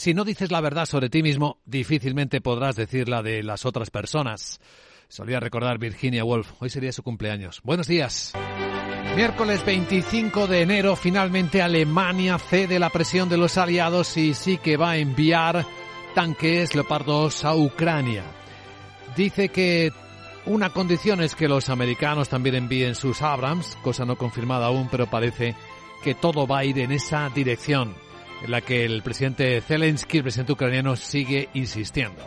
si no dices la verdad sobre ti mismo, difícilmente podrás decirla de las otras personas. Solía recordar Virginia Woolf. Hoy sería su cumpleaños. Buenos días. Miércoles 25 de enero, finalmente Alemania cede la presión de los aliados y sí que va a enviar tanques leopardos a Ucrania. Dice que una condición es que los americanos también envíen sus Abrams, cosa no confirmada aún, pero parece que todo va a ir en esa dirección, en la que el presidente Zelensky, el presidente ucraniano, sigue insistiendo.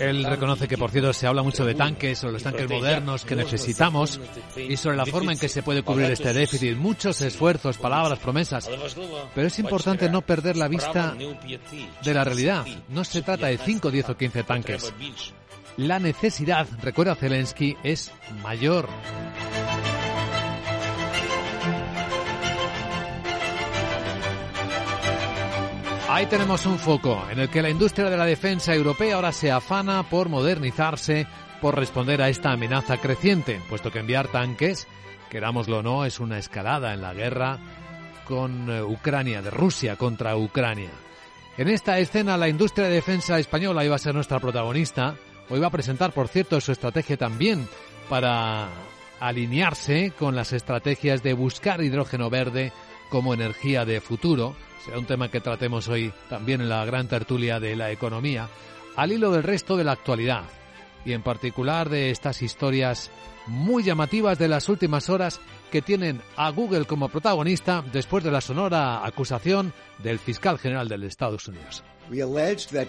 Él reconoce que, por cierto, se habla mucho de tanques, sobre los tanques modernos que necesitamos y sobre la forma en que se puede cubrir este déficit. Muchos esfuerzos, palabras, promesas. Pero es importante no perder la vista de la realidad. No se trata de 5, 10 o 15 tanques. La necesidad, recuerda Zelensky, es mayor. Ahí tenemos un foco en el que la industria de la defensa europea ahora se afana por modernizarse, por responder a esta amenaza creciente, puesto que enviar tanques, querámoslo o no, es una escalada en la guerra con eh, Ucrania, de Rusia contra Ucrania. En esta escena la industria de defensa española iba a ser nuestra protagonista, hoy va a presentar, por cierto, su estrategia también para alinearse con las estrategias de buscar hidrógeno verde como energía de futuro, será un tema que tratemos hoy también en la gran tertulia de la economía, al hilo del resto de la actualidad y en particular de estas historias muy llamativas de las últimas horas que tienen a Google como protagonista después de la sonora acusación del fiscal general de Estados Unidos.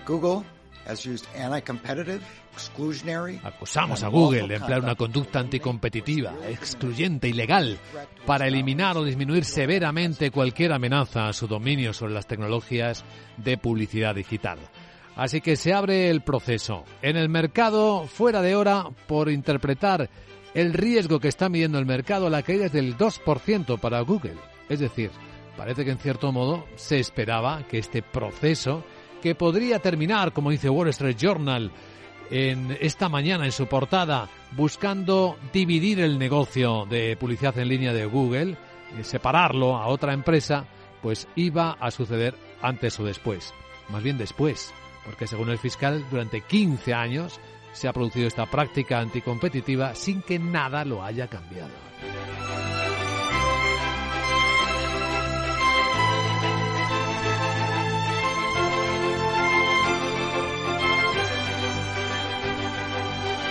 Google Acusamos a Google de emplear una conducta anticompetitiva, excluyente, ilegal, para eliminar o disminuir severamente cualquier amenaza a su dominio sobre las tecnologías de publicidad digital. Así que se abre el proceso. En el mercado, fuera de hora, por interpretar el riesgo que está midiendo el mercado, la caída es del 2% para Google. Es decir, parece que en cierto modo se esperaba que este proceso que podría terminar, como dice Wall Street Journal, en esta mañana en su portada, buscando dividir el negocio de publicidad en línea de Google, y separarlo a otra empresa, pues iba a suceder antes o después. Más bien después, porque según el fiscal, durante 15 años se ha producido esta práctica anticompetitiva sin que nada lo haya cambiado.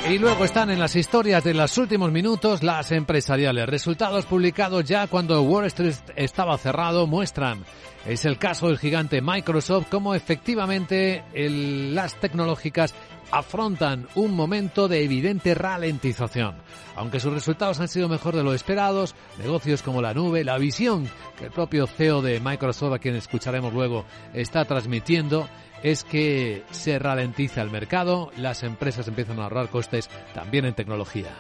Y luego están en las historias de los últimos minutos las empresariales. Resultados publicados ya cuando Wall Street estaba cerrado muestran. Es el caso del gigante Microsoft, como efectivamente las tecnológicas afrontan un momento de evidente ralentización. Aunque sus resultados han sido mejor de lo esperados, negocios como la nube, la visión que el propio CEO de Microsoft, a quien escucharemos luego, está transmitiendo, es que se ralentiza el mercado, las empresas empiezan a ahorrar costes también en tecnología.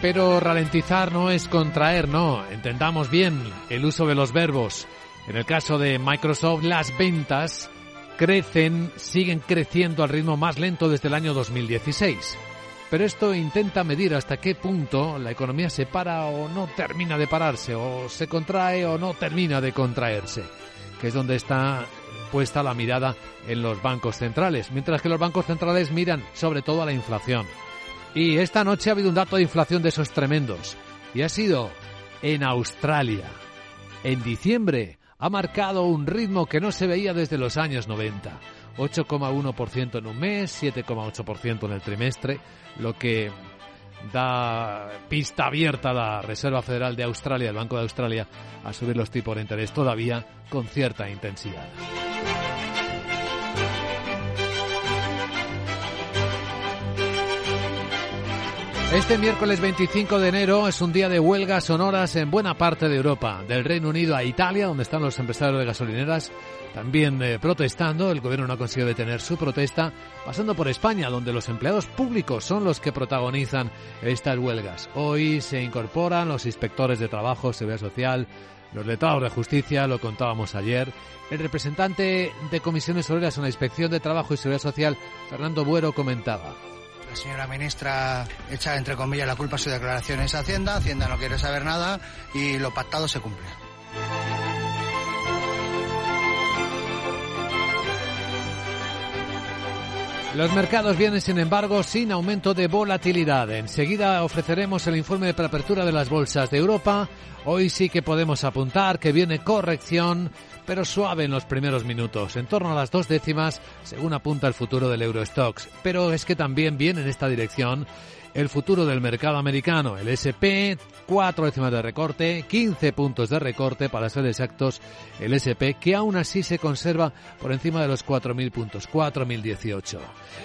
Pero ralentizar no es contraer, no. Entendamos bien el uso de los verbos. En el caso de Microsoft, las ventas crecen, siguen creciendo al ritmo más lento desde el año 2016. Pero esto intenta medir hasta qué punto la economía se para o no termina de pararse, o se contrae o no termina de contraerse, que es donde está puesta la mirada en los bancos centrales, mientras que los bancos centrales miran sobre todo a la inflación. Y esta noche ha habido un dato de inflación de esos tremendos, y ha sido en Australia. En diciembre ha marcado un ritmo que no se veía desde los años 90. 8,1% en un mes, 7,8% en el trimestre, lo que da pista abierta a la Reserva Federal de Australia, el Banco de Australia, a subir los tipos de interés todavía con cierta intensidad. Este miércoles 25 de enero es un día de huelgas sonoras en buena parte de Europa, del Reino Unido a Italia, donde están los empresarios de gasolineras también eh, protestando. El gobierno no ha conseguido detener su protesta, pasando por España, donde los empleados públicos son los que protagonizan estas huelgas. Hoy se incorporan los inspectores de trabajo, seguridad social, los letrados de justicia, lo contábamos ayer. El representante de comisiones obreras en la Inspección de Trabajo y Seguridad Social, Fernando Buero, comentaba. La señora ministra echa entre comillas la culpa a su declaración en Hacienda, Hacienda no quiere saber nada y lo pactado se cumple. Los mercados vienen, sin embargo, sin aumento de volatilidad. Enseguida ofreceremos el informe de preapertura de las bolsas de Europa. Hoy sí que podemos apuntar que viene corrección, pero suave en los primeros minutos, en torno a las dos décimas, según apunta el futuro del Eurostox. Pero es que también viene en esta dirección el futuro del mercado americano. El SP, cuatro décimas de recorte, 15 puntos de recorte para ser exactos. El SP, que aún así se conserva por encima de los 4.000 puntos, 4.018.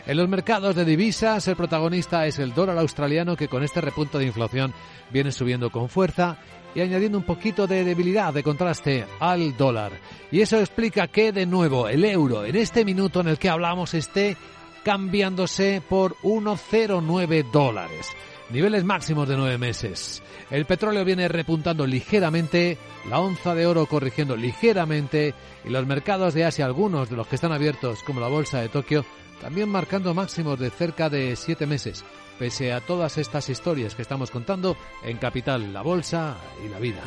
En los mercados de divisas, el protagonista es el dólar australiano que con este repunto de inflación viene subiendo con fuerza y añadiendo un poquito de debilidad, de contraste al dólar. Y eso explica que, de nuevo, el euro, en este minuto en el que hablamos, esté cambiándose por 1,09 dólares. Niveles máximos de nueve meses. El petróleo viene repuntando ligeramente, la onza de oro corrigiendo ligeramente y los mercados de Asia, algunos de los que están abiertos, como la bolsa de Tokio, también marcando máximos de cerca de siete meses, pese a todas estas historias que estamos contando en Capital, la Bolsa y la Vida.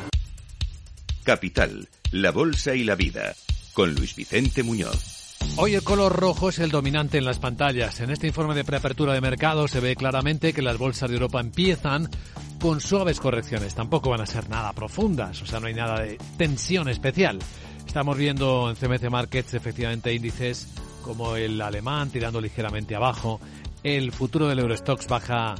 Capital, la Bolsa y la Vida, con Luis Vicente Muñoz. Hoy el color rojo es el dominante en las pantallas. En este informe de preapertura de mercado se ve claramente que las bolsas de Europa empiezan con suaves correcciones. Tampoco van a ser nada profundas, o sea, no hay nada de tensión especial. Estamos viendo en CMC Markets efectivamente índices como el alemán tirando ligeramente abajo. El futuro del Eurostox baja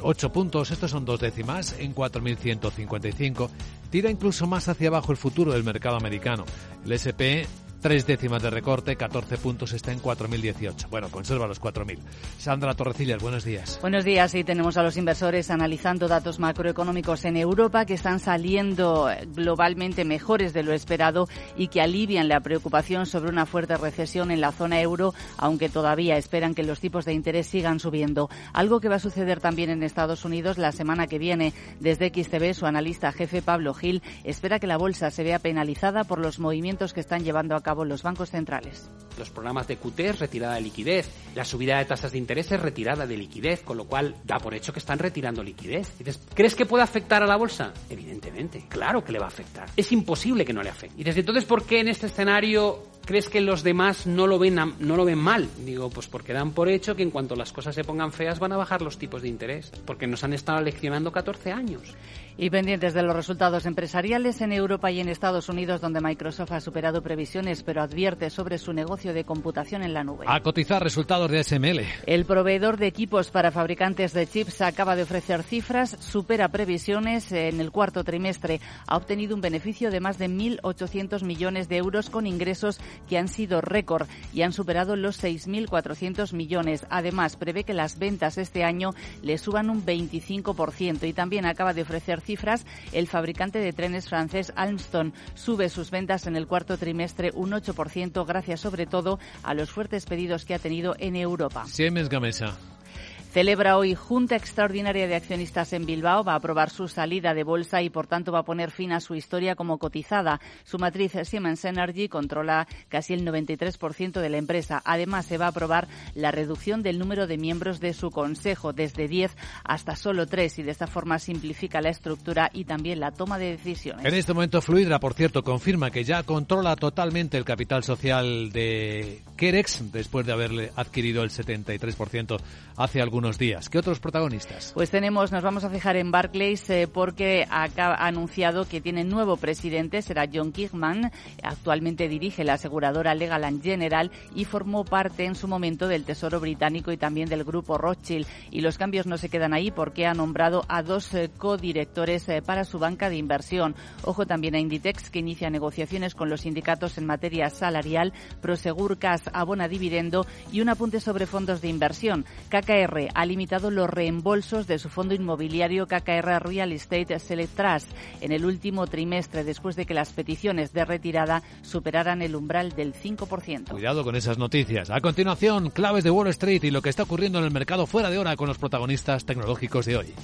8 puntos, estos son dos décimas, en 4.155. Tira incluso más hacia abajo el futuro del mercado americano. El SP Tres décimas de recorte, 14 puntos, está en 4.018. Bueno, conserva los 4.000. Sandra Torrecillas, buenos días. Buenos días. Y tenemos a los inversores analizando datos macroeconómicos en Europa que están saliendo globalmente mejores de lo esperado y que alivian la preocupación sobre una fuerte recesión en la zona euro, aunque todavía esperan que los tipos de interés sigan subiendo. Algo que va a suceder también en Estados Unidos la semana que viene. Desde XTV, su analista jefe Pablo Gil espera que la bolsa se vea penalizada por los movimientos que están llevando a cabo los bancos centrales. Los programas de QT es retirada de liquidez, la subida de tasas de interés es retirada de liquidez, con lo cual da por hecho que están retirando liquidez. Dices, ¿crees que puede afectar a la bolsa? Evidentemente, claro que le va a afectar. Es imposible que no le afecte. Y desde entonces, ¿por qué en este escenario crees que los demás no lo ven no lo ven mal? Digo, pues porque dan por hecho que en cuanto las cosas se pongan feas van a bajar los tipos de interés, porque nos han estado leccionando 14 años. Y pendientes de los resultados empresariales en Europa y en Estados Unidos, donde Microsoft ha superado previsiones, pero advierte sobre su negocio de computación en la nube. A cotizar resultados de SML. El proveedor de equipos para fabricantes de chips acaba de ofrecer cifras, supera previsiones. En el cuarto trimestre ha obtenido un beneficio de más de 1.800 millones de euros con ingresos que han sido récord y han superado los 6.400 millones. Además, prevé que las ventas este año le suban un 25% y también acaba de ofrecer cifras, el fabricante de trenes francés Almstom sube sus ventas en el cuarto trimestre un 8% gracias sobre todo a los fuertes pedidos que ha tenido en Europa. Siemens Gamesa. Celebra hoy Junta Extraordinaria de Accionistas en Bilbao. Va a aprobar su salida de bolsa y, por tanto, va a poner fin a su historia como cotizada. Su matriz Siemens Energy controla casi el 93% de la empresa. Además, se va a aprobar la reducción del número de miembros de su consejo desde 10 hasta solo 3 y de esta forma simplifica la estructura y también la toma de decisiones. En este momento, Fluidra, por cierto, confirma que ya controla totalmente el capital social de Kerex después de haberle adquirido el 73% hace algún unos días. ¿Qué otros protagonistas? Pues tenemos, nos vamos a fijar en Barclays eh, porque ha anunciado que tiene nuevo presidente, será John Kigman. Actualmente dirige la aseguradora Legal General y formó parte en su momento del Tesoro Británico y también del grupo Rothschild. Y los cambios no se quedan ahí porque ha nombrado a dos eh, codirectores eh, para su banca de inversión. Ojo también a Inditex que inicia negociaciones con los sindicatos en materia salarial. Prosegur Cas abona dividendo y un apunte sobre fondos de inversión. KKR ha limitado los reembolsos de su fondo inmobiliario KKR Real Estate Select Trust en el último trimestre después de que las peticiones de retirada superaran el umbral del 5%. Cuidado con esas noticias. A continuación, claves de Wall Street y lo que está ocurriendo en el mercado fuera de hora con los protagonistas tecnológicos de hoy.